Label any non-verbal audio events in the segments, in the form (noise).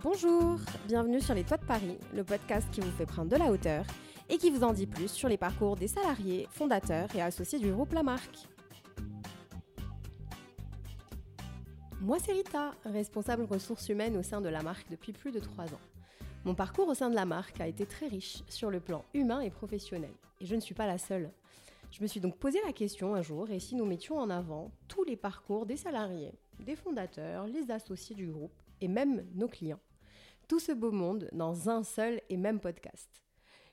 Bonjour, bienvenue sur les Toits de Paris, le podcast qui vous fait prendre de la hauteur et qui vous en dit plus sur les parcours des salariés, fondateurs et associés du groupe La Marque. Moi, c'est Rita, responsable ressources humaines au sein de La Marque depuis plus de trois ans. Mon parcours au sein de La Marque a été très riche sur le plan humain et professionnel, et je ne suis pas la seule. Je me suis donc posé la question un jour, et si nous mettions en avant tous les parcours des salariés, des fondateurs, les associés du groupe, et même nos clients? Tout ce beau monde dans un seul et même podcast.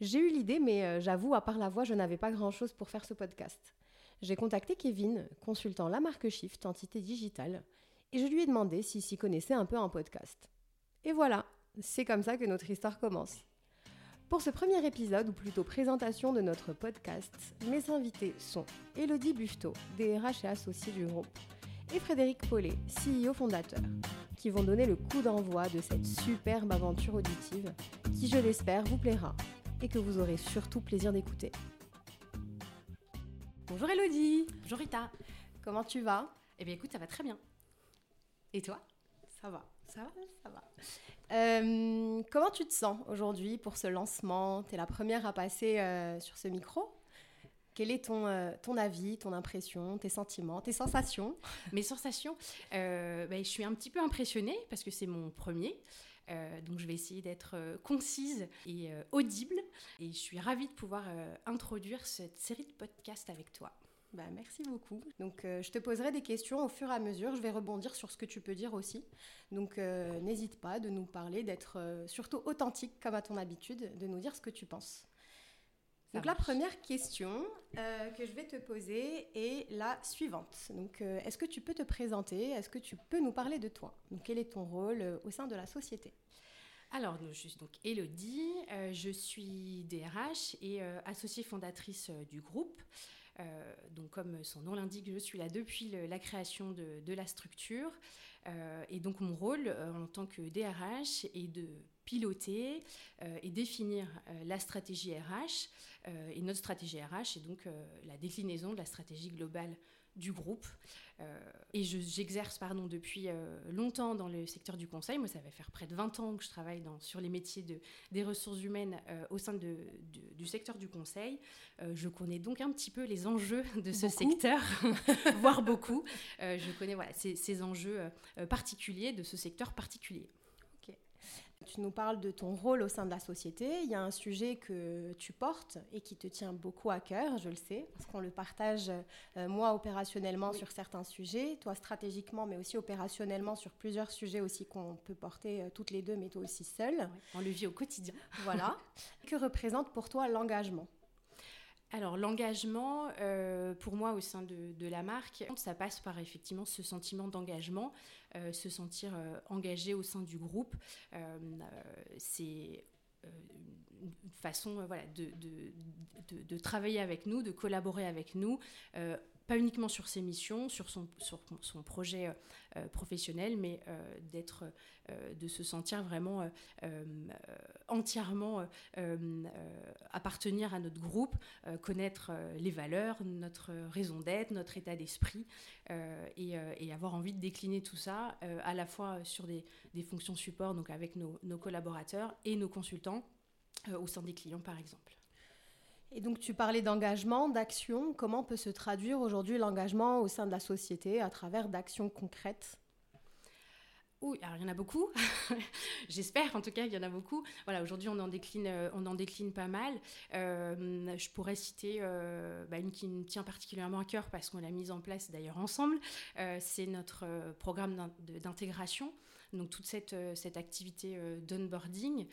J'ai eu l'idée, mais euh, j'avoue, à part la voix, je n'avais pas grand-chose pour faire ce podcast. J'ai contacté Kevin, consultant la marque Shift, entité digitale, et je lui ai demandé s'il s'y connaissait un peu en podcast. Et voilà, c'est comme ça que notre histoire commence. Pour ce premier épisode, ou plutôt présentation de notre podcast, mes invités sont Elodie Buffetot, DRH et associée du groupe, et Frédéric Paulet, CEO fondateur qui vont donner le coup d'envoi de cette superbe aventure auditive qui, je l'espère, vous plaira et que vous aurez surtout plaisir d'écouter. Bonjour Elodie. Bonjour Rita. Comment tu vas? Eh bien écoute, ça va très bien. Et toi? Ça va, ça va, ça va. Euh, comment tu te sens aujourd'hui pour ce lancement? Tu es la première à passer euh, sur ce micro? Quel est ton, euh, ton avis, ton impression, tes sentiments, tes sensations (laughs) Mes sensations euh, ben, Je suis un petit peu impressionnée parce que c'est mon premier. Euh, donc je vais essayer d'être concise et audible. Et je suis ravie de pouvoir introduire cette série de podcasts avec toi. Bah, merci beaucoup. Donc, je te poserai des questions au fur et à mesure. Je vais rebondir sur ce que tu peux dire aussi. Donc, n'hésite pas de nous parler, d'être surtout authentique comme à ton habitude, de nous dire ce que tu penses. Donc la première question euh, que je vais te poser est la suivante. Donc euh, est-ce que tu peux te présenter? Est-ce que tu peux nous parler de toi? Donc quel est ton rôle euh, au sein de la société? Alors, je suis donc Elodie, je suis DRH et associée fondatrice du groupe. donc, comme son nom l'indique, je suis là depuis la création de, de la structure. et donc, mon rôle en tant que DRH est de piloter euh, et définir euh, la stratégie RH. Euh, et notre stratégie RH est donc la déclinaison de la stratégie globale du groupe. et j'exerce pardon, depuis longtemps dans le secteur du conseil. Moi, ça va faire près de 20 ans que je travaille dans, sur les métiers de, des ressources humaines au sein de, du secteur du conseil. je connais donc un petit peu les enjeux de ce secteur, (laughs) voire beaucoup. je connais voilà, ces, ces enjeux particuliers de ce secteur particulier. Tu nous parles de ton rôle au sein de la société. Il y a un sujet que tu portes et qui te tient beaucoup à cœur, je le sais, parce qu'on le partage, euh, moi, opérationnellement sur certains sujets, toi stratégiquement, mais aussi opérationnellement sur plusieurs sujets aussi qu'on peut porter euh, toutes les deux, mais toi aussi seule. on le vit au quotidien. Voilà. (laughs) que représente pour toi l'engagement? Alors l'engagement, euh, pour moi au sein de, la marque, ça passe par effectivement ce sentiment d'engagement, euh, se sentir euh, engagé au sein du groupe. c'est une façon de, travailler avec nous, de collaborer avec nous, pas uniquement sur ses missions, sur son, projet euh, euh, professionnel, mais euh, de se sentir vraiment entièrement appartenir à notre groupe, connaître les valeurs, notre raison d'être, notre état d'esprit, et, avoir envie de décliner tout ça à la fois sur des, fonctions support, donc avec nos collaborateurs et nos consultants au sein des clients par exemple. Et donc tu parlais d'engagement, d'action. Comment peut se traduire aujourd'hui l'engagement au sein de la société à travers d'actions concrètes? Alors il y en a beaucoup. (laughs) J'espère, en tout cas, il y en a beaucoup. Voilà, aujourd'hui, on en décline, euh, on en décline pas mal. Euh, je pourrais citer euh, bah, une qui me tient particulièrement à cœur parce qu'on l'a mise en place d'ailleurs ensemble. c'est notre programme d'intégration. Donc toute cette, cette activité d'onboarding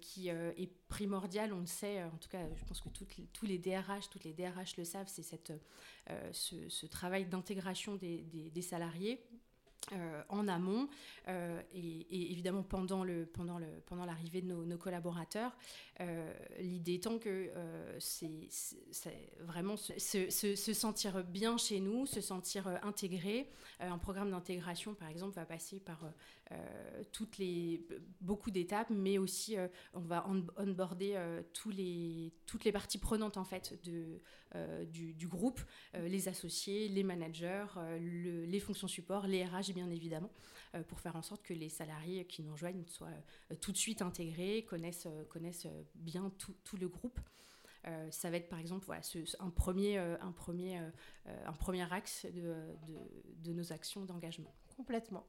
qui est primordiale, on le sait. En tout cas, je pense que tous les DRH, toutes les DRH le savent. C'est ce, travail d'intégration des salariés euh, en amont euh, et, évidemment pendant le pendant le pendant l'arrivée de nos, collaborateurs euh, l'idée étant que c'est vraiment se, se, sentir bien chez nous se sentir intégré. Un programme d'intégration par exemple va passer par toutes les beaucoup d'étapes mais aussi on va onboarder tous les toutes les parties prenantes en fait de du, groupe les associés les managers le, les fonctions support les RH bien évidemment, pour faire en sorte que les salariés qui nous rejoignent soient tout de suite intégrés, connaissent, connaissent bien tout, tout le groupe. ça va être par exemple voilà, un, premier, un, premier, un premier axe de, de, de nos actions d'engagement. Complètement.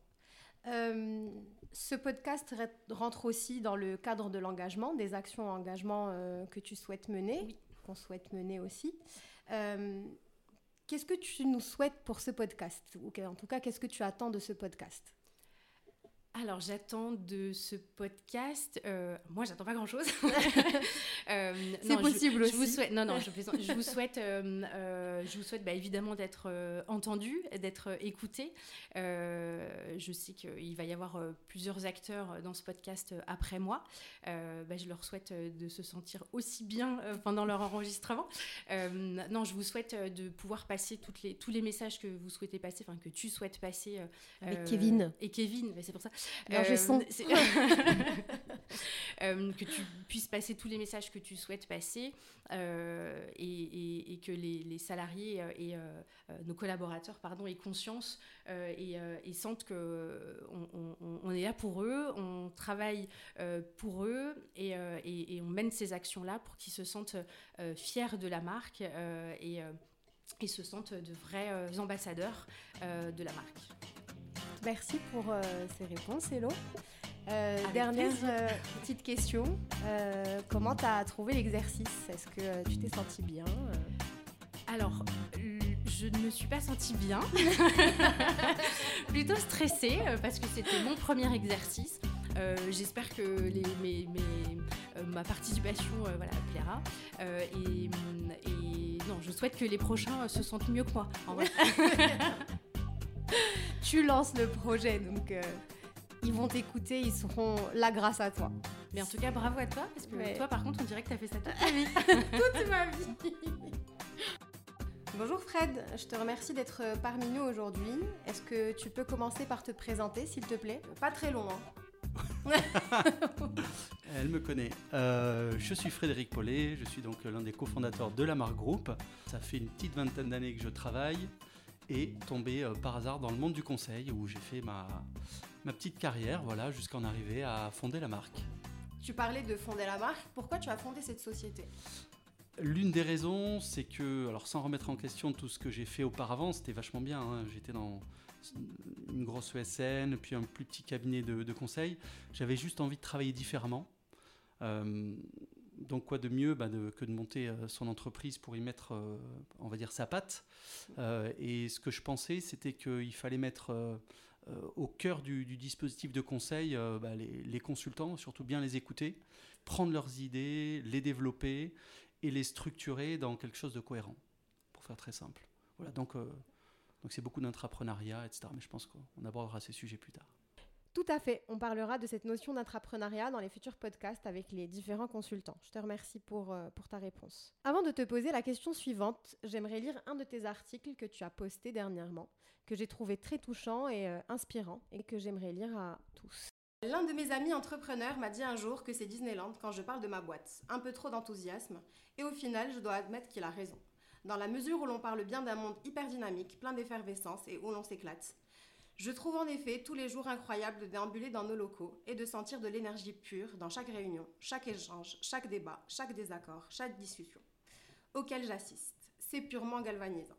Euh, ce podcast rentre aussi dans le cadre de l'engagement, des actions engagement euh, que tu souhaites mener, qu'on souhaite mener aussi. Qu'est-ce que tu nous souhaites pour ce podcast? Ou en tout cas, qu'est-ce que tu attends de ce podcast? Alors, j'attends de ce podcast. Euh, moi, j'attends pas grand-chose. (laughs) euh, c'est possible aussi. Je vous souhaite, non, non, je, je vous (laughs) souhaite, euh, euh, je vous souhaite bah, évidemment d'être entendu, d'être écouté. je sais qu'il va y avoir plusieurs acteurs dans ce podcast après moi. Bah, je leur souhaite de se sentir aussi bien pendant leur enregistrement. non, je vous souhaite de pouvoir passer toutes les, tous les messages que vous souhaitez passer, enfin que tu souhaites passer. Avec Kevin. Et Kevin, bah, c'est pour ça. Euh. (laughs) Euh, que tu puisses passer tous les messages que tu souhaites passer euh, et, que les, salariés et nos collaborateurs pardon, aient conscience et, sentent qu'on on, est là pour eux, on travaille pour eux et, on mène ces actions-là pour qu'ils se sentent fiers de la marque et, et se sentent de vrais ambassadeurs de la marque. Merci pour euh, ces réponses, Hello. Euh, dernière euh, petite question. comment tu as trouvé l'exercice? Est-ce que tu t'es senti bien? Alors, je ne me suis pas sentie bien. (laughs) Plutôt stressée parce que c'était mon premier exercice. J'espère que les, mes, ma participation voilà, plaira. Et, et, non, je souhaite que les prochains se sentent mieux que moi. En vrai. (laughs) tu lances le projet, donc euh, ils vont t'écouter, ils seront là grâce à toi. Mais en tout cas, bravo à toi, parce que toi, par contre, on dirait que tu as fait ça toute ta (laughs) vie. toute ma vie. (laughs) Bonjour Fred, je te remercie d'être parmi nous aujourd'hui. Est-ce que tu peux commencer par te présenter, s'il te plaît? Pas très long, hein (laughs) Elle me connaît. Euh, je suis Frédéric Paulet, je suis donc l'un des cofondateurs de la marque Group. Ça fait une petite vingtaine d'années que je travaille et tombé euh, par hasard dans le monde du conseil où j'ai fait ma, ma petite carrière voilà, jusqu'à en arriver à fonder la marque. Tu parlais de fonder la marque, pourquoi tu as fondé cette société? L'une des raisons, c'est que, alors sans remettre en question tout ce que j'ai fait auparavant, c'était vachement bien. Hein. J'étais dans une grosse ESN, puis un plus petit cabinet de, conseil. J'avais juste envie de travailler différemment. Euh, donc quoi de mieux bah, que de monter euh, son entreprise pour y mettre, euh, on va dire, sa patte. Euh, et ce que je pensais, c'était qu'il fallait mettre au cœur du, dispositif de conseil bah, les, consultants, surtout bien les écouter, prendre leurs idées, les développer et les structurer dans quelque chose de cohérent, pour faire très simple. Voilà, donc donc c'est beaucoup d'intrapreneuriat, etc. Mais je pense qu'on abordera ces sujets plus tard. Tout à fait. On parlera de cette notion d'entrepreneuriat dans les futurs podcasts avec les différents consultants. Je te remercie pour, euh, pour ta réponse. Avant de te poser la question suivante, j'aimerais lire un de tes articles que tu as posté dernièrement, que j'ai trouvé très touchant et euh, inspirant et que j'aimerais lire à tous. L'un de mes amis entrepreneurs m'a dit un jour que c'est Disneyland quand je parle de ma boîte. Un peu trop d'enthousiasme. Et au final, je dois admettre qu'il a raison. Dans la mesure où l'on parle bien d'un monde hyper dynamique, plein d'effervescence et où l'on s'éclate, je trouve en effet tous les jours incroyables de déambuler dans nos locaux et de sentir de l'énergie pure dans chaque réunion, chaque échange, chaque débat, chaque désaccord, chaque discussion auquel j'assiste. C'est purement galvanisant.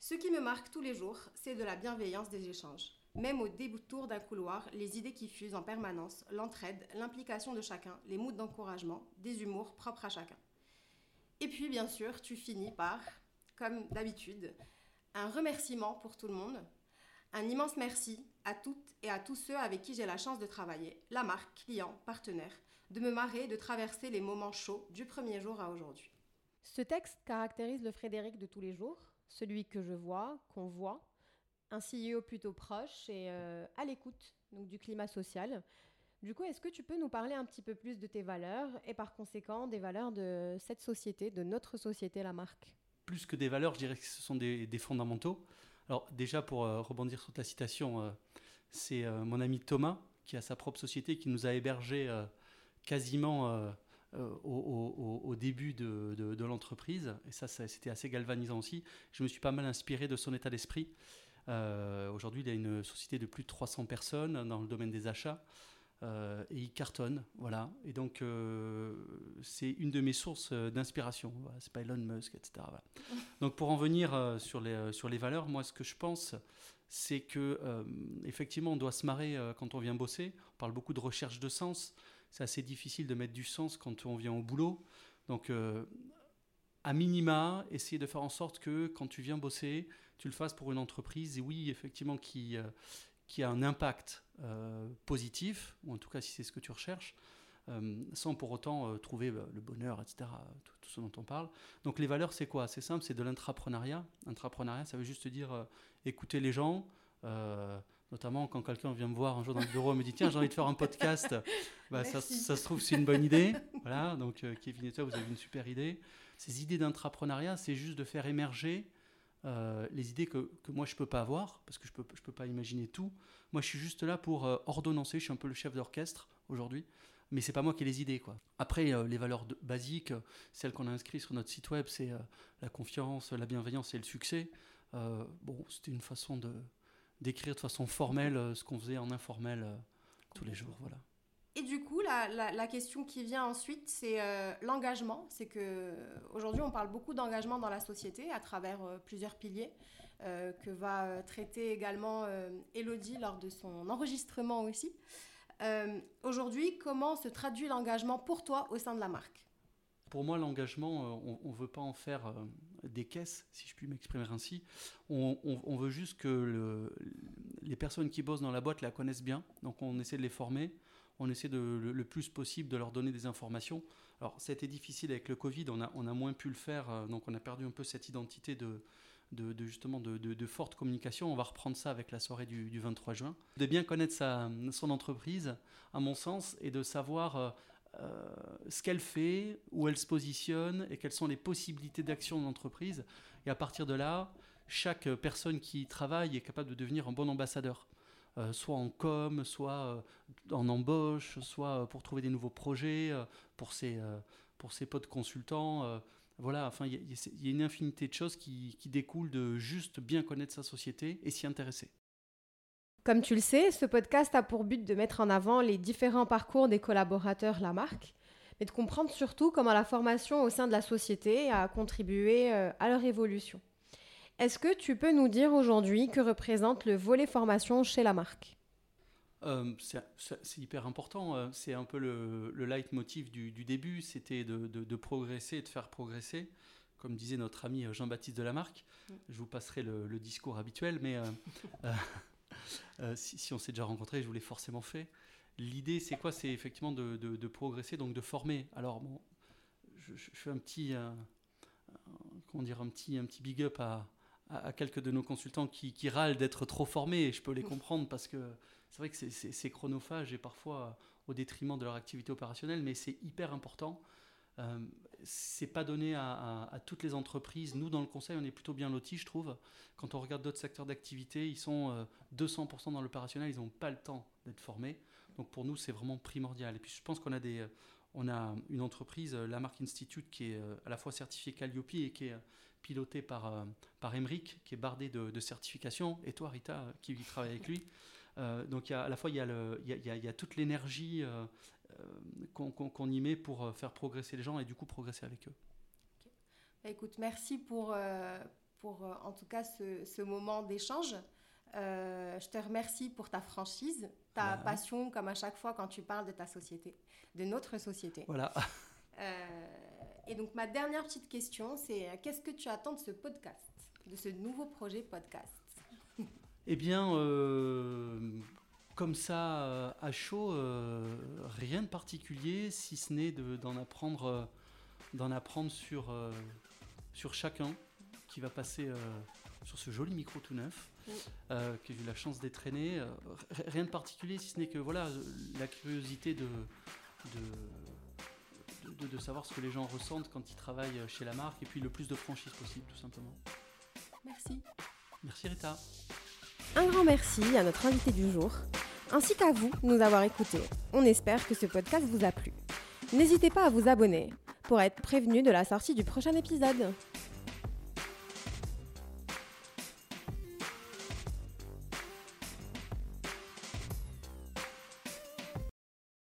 Ce qui me marque tous les jours, c'est de la bienveillance des échanges. Même au détour d'un couloir, les idées qui fusent en permanence, l'entraide, l'implication de chacun, les moods d'encouragement, des humours propres à chacun. Et puis, bien sûr, tu finis par, comme d'habitude, un remerciement pour tout le monde, un immense merci à toutes et à tous ceux avec qui j'ai la chance de travailler, la marque, clients, partenaires, de me marrer et de traverser les moments chauds du premier jour à aujourd'hui. Ce texte caractérise le Frédéric de tous les jours, celui que je vois, qu'on voit, un CEO plutôt proche et euh, à l'écoute du climat social. Du coup, est-ce que tu peux nous parler un petit peu plus de tes valeurs et par conséquent des valeurs de cette société, de notre société, la marque? Plus que des valeurs, je dirais que ce sont des fondamentaux. Alors déjà, pour euh, rebondir sur ta citation, euh, c'est euh, mon ami Thomas qui a sa propre société, qui nous a hébergés quasiment au, début de, l'entreprise. Et ça, c'était assez galvanisant aussi. Je me suis pas mal inspiré de son état d'esprit. Aujourd'hui, il a une société de plus de 300 personnes dans le domaine des achats. Et il cartonne, voilà. Et donc, c'est une de mes sources d'inspiration. c'est pas Elon Musk, etc. (laughs) Donc, pour en venir sur, les, sur les valeurs, moi, ce que je pense, c'est que effectivement, on doit se marrer quand on vient bosser. On parle beaucoup de recherche de sens c'est assez difficile de mettre du sens quand on vient au boulot. Donc, euh, à minima, essayer de faire en sorte que quand tu viens bosser, tu le fasses pour une entreprise, et oui, effectivement, qui, euh, qui a un impact euh, positif, ou en tout cas si c'est ce que tu recherches, sans pour autant trouver bah, le bonheur, etc., tout, tout, ce dont on parle. Donc les valeurs, c'est quoi? C'est simple, c'est de l'intrapreneuriat. Intrapreneuriat, ça veut juste dire écouter les gens, Notamment quand quelqu'un vient me voir un jour dans le bureau et me dit Tiens, j'ai envie de faire un podcast. (laughs) Bah, ça, se trouve, c'est une bonne idée. Voilà, donc euh, Kevin et toi, vous avez une super idée. Ces idées d'intrapreneuriat, c'est juste de faire émerger euh, les idées que, que, moi je peux pas avoir, parce que je peux, je peux pas imaginer tout. Moi, je suis juste là pour euh, ordonnancer. Je suis un peu le chef d'orchestre aujourd'hui, mais c'est pas moi qui ai les idées, quoi. Après, les valeurs basiques, celles qu'on a inscrites sur notre site web, c'est la confiance, la bienveillance et le succès. bon, c'était une façon de d'écrire de façon formelle euh, ce qu'on faisait en informel euh, tous les jours. Voilà. Et du coup, la, question qui vient ensuite, c'est euh, l'engagement. C'est que aujourd'hui, on parle beaucoup d'engagement dans la société à travers plusieurs piliers que va traiter également Elodie lors de son enregistrement aussi. aujourd'hui, comment se traduit l'engagement pour toi au sein de la marque? Pour moi, l'engagement, on ne veut pas en faire des caisses, si je puis m'exprimer ainsi. On, veut juste que les personnes qui bossent dans la boîte la connaissent bien. Donc on essaie de les former. On essaie de, le, plus possible de leur donner des informations. Alors ça a été difficile avec le Covid, on a, moins pu le faire, euh, donc on a perdu un peu cette identité de, justement de, forte communication. On va reprendre ça avec la soirée du, 23 juin. De bien connaître son entreprise, à mon sens, et de savoir euh, euh, ce qu'elle fait, où elle se positionne et quelles sont les possibilités d'action de l'entreprise. Et à partir de là, chaque personne qui travaille est capable de devenir un bon ambassadeur. Euh, soit en com, soit euh, en embauche, soit pour trouver des nouveaux projets, pour, ses, pour ses potes consultants. voilà, enfin, il y, y, a une infinité de choses qui, qui découlent de juste bien connaître sa société et s'y intéresser. Comme tu le sais, ce podcast a pour but de mettre en avant les différents parcours des collaborateurs la marque, mais de comprendre surtout comment la formation au sein de la société a contribué euh, à leur évolution. Est-ce que tu peux nous dire aujourd'hui que représente le volet formation chez la marque euh, c'est hyper important. Euh, c'est un peu le, le leitmotiv du, début, c'était de, progresser et de faire progresser. Comme disait notre ami Jean-Baptiste de la marque, mm. je vous passerai le, discours habituel, mais Euh, (laughs) si, on s'est déjà rencontré, je vous l'ai forcément fait. L'idée, c'est quoi? C'est effectivement de, progresser, donc de former. Alors, bon, je, fais un petit, euh, comment dire, un petit, un petit big up à, à, quelques de nos consultants qui, râlent d'être trop formés, et je peux les comprendre parce que c'est vrai que c'est chronophage et parfois au détriment de leur activité opérationnelle, mais c'est hyper important. Euh, c'est pas donné à, toutes les entreprises. Nous, dans le conseil, on est plutôt bien lotis, je trouve. Quand on regarde d'autres secteurs d'activité, ils sont 200% euh, dans l'opérationnel, ils n'ont pas le temps d'être formés. Donc pour nous, c'est vraiment primordial. Et puis je pense qu'on a des, on a une entreprise, euh, la marque Institute, qui est euh, à la fois certifiée Calliope et qui est pilotée par, par Emric, qui est bardé de, certifications, et toi, Rita, qui travaille avec lui. donc à la fois, il y a, il y a, il y a toute l'énergie qu'on y met pour faire progresser les gens et du coup progresser avec eux. Bah, écoute, merci pour, pour en tout cas ce, ce moment d'échange. Euh, je te remercie pour ta franchise, ta passion, comme à chaque fois quand tu parles de ta société, de notre société. Voilà. (laughs) Euh, et donc, ma dernière petite question, c'est euh, qu'est-ce que tu attends de ce podcast, de ce nouveau projet podcast? Eh bien, comme ça, à chaud, rien de particulier, si ce n'est d'en apprendre, d'en apprendre sur, sur chacun qui va passer sur ce joli micro tout neuf. Euh, que j'ai eu la chance d'être euh, rien de particulier, si ce n'est que voilà, la curiosité de de, de, savoir ce que les gens ressentent quand ils travaillent chez la marque, et puis le plus de franchise possible, tout simplement. Merci. Merci Rita. Un grand merci à notre invité du jour, ainsi qu'à vous de nous avoir écoutés. On espère que ce podcast vous a plu. N'hésitez pas à vous abonner pour être prévenu de la sortie du prochain épisode.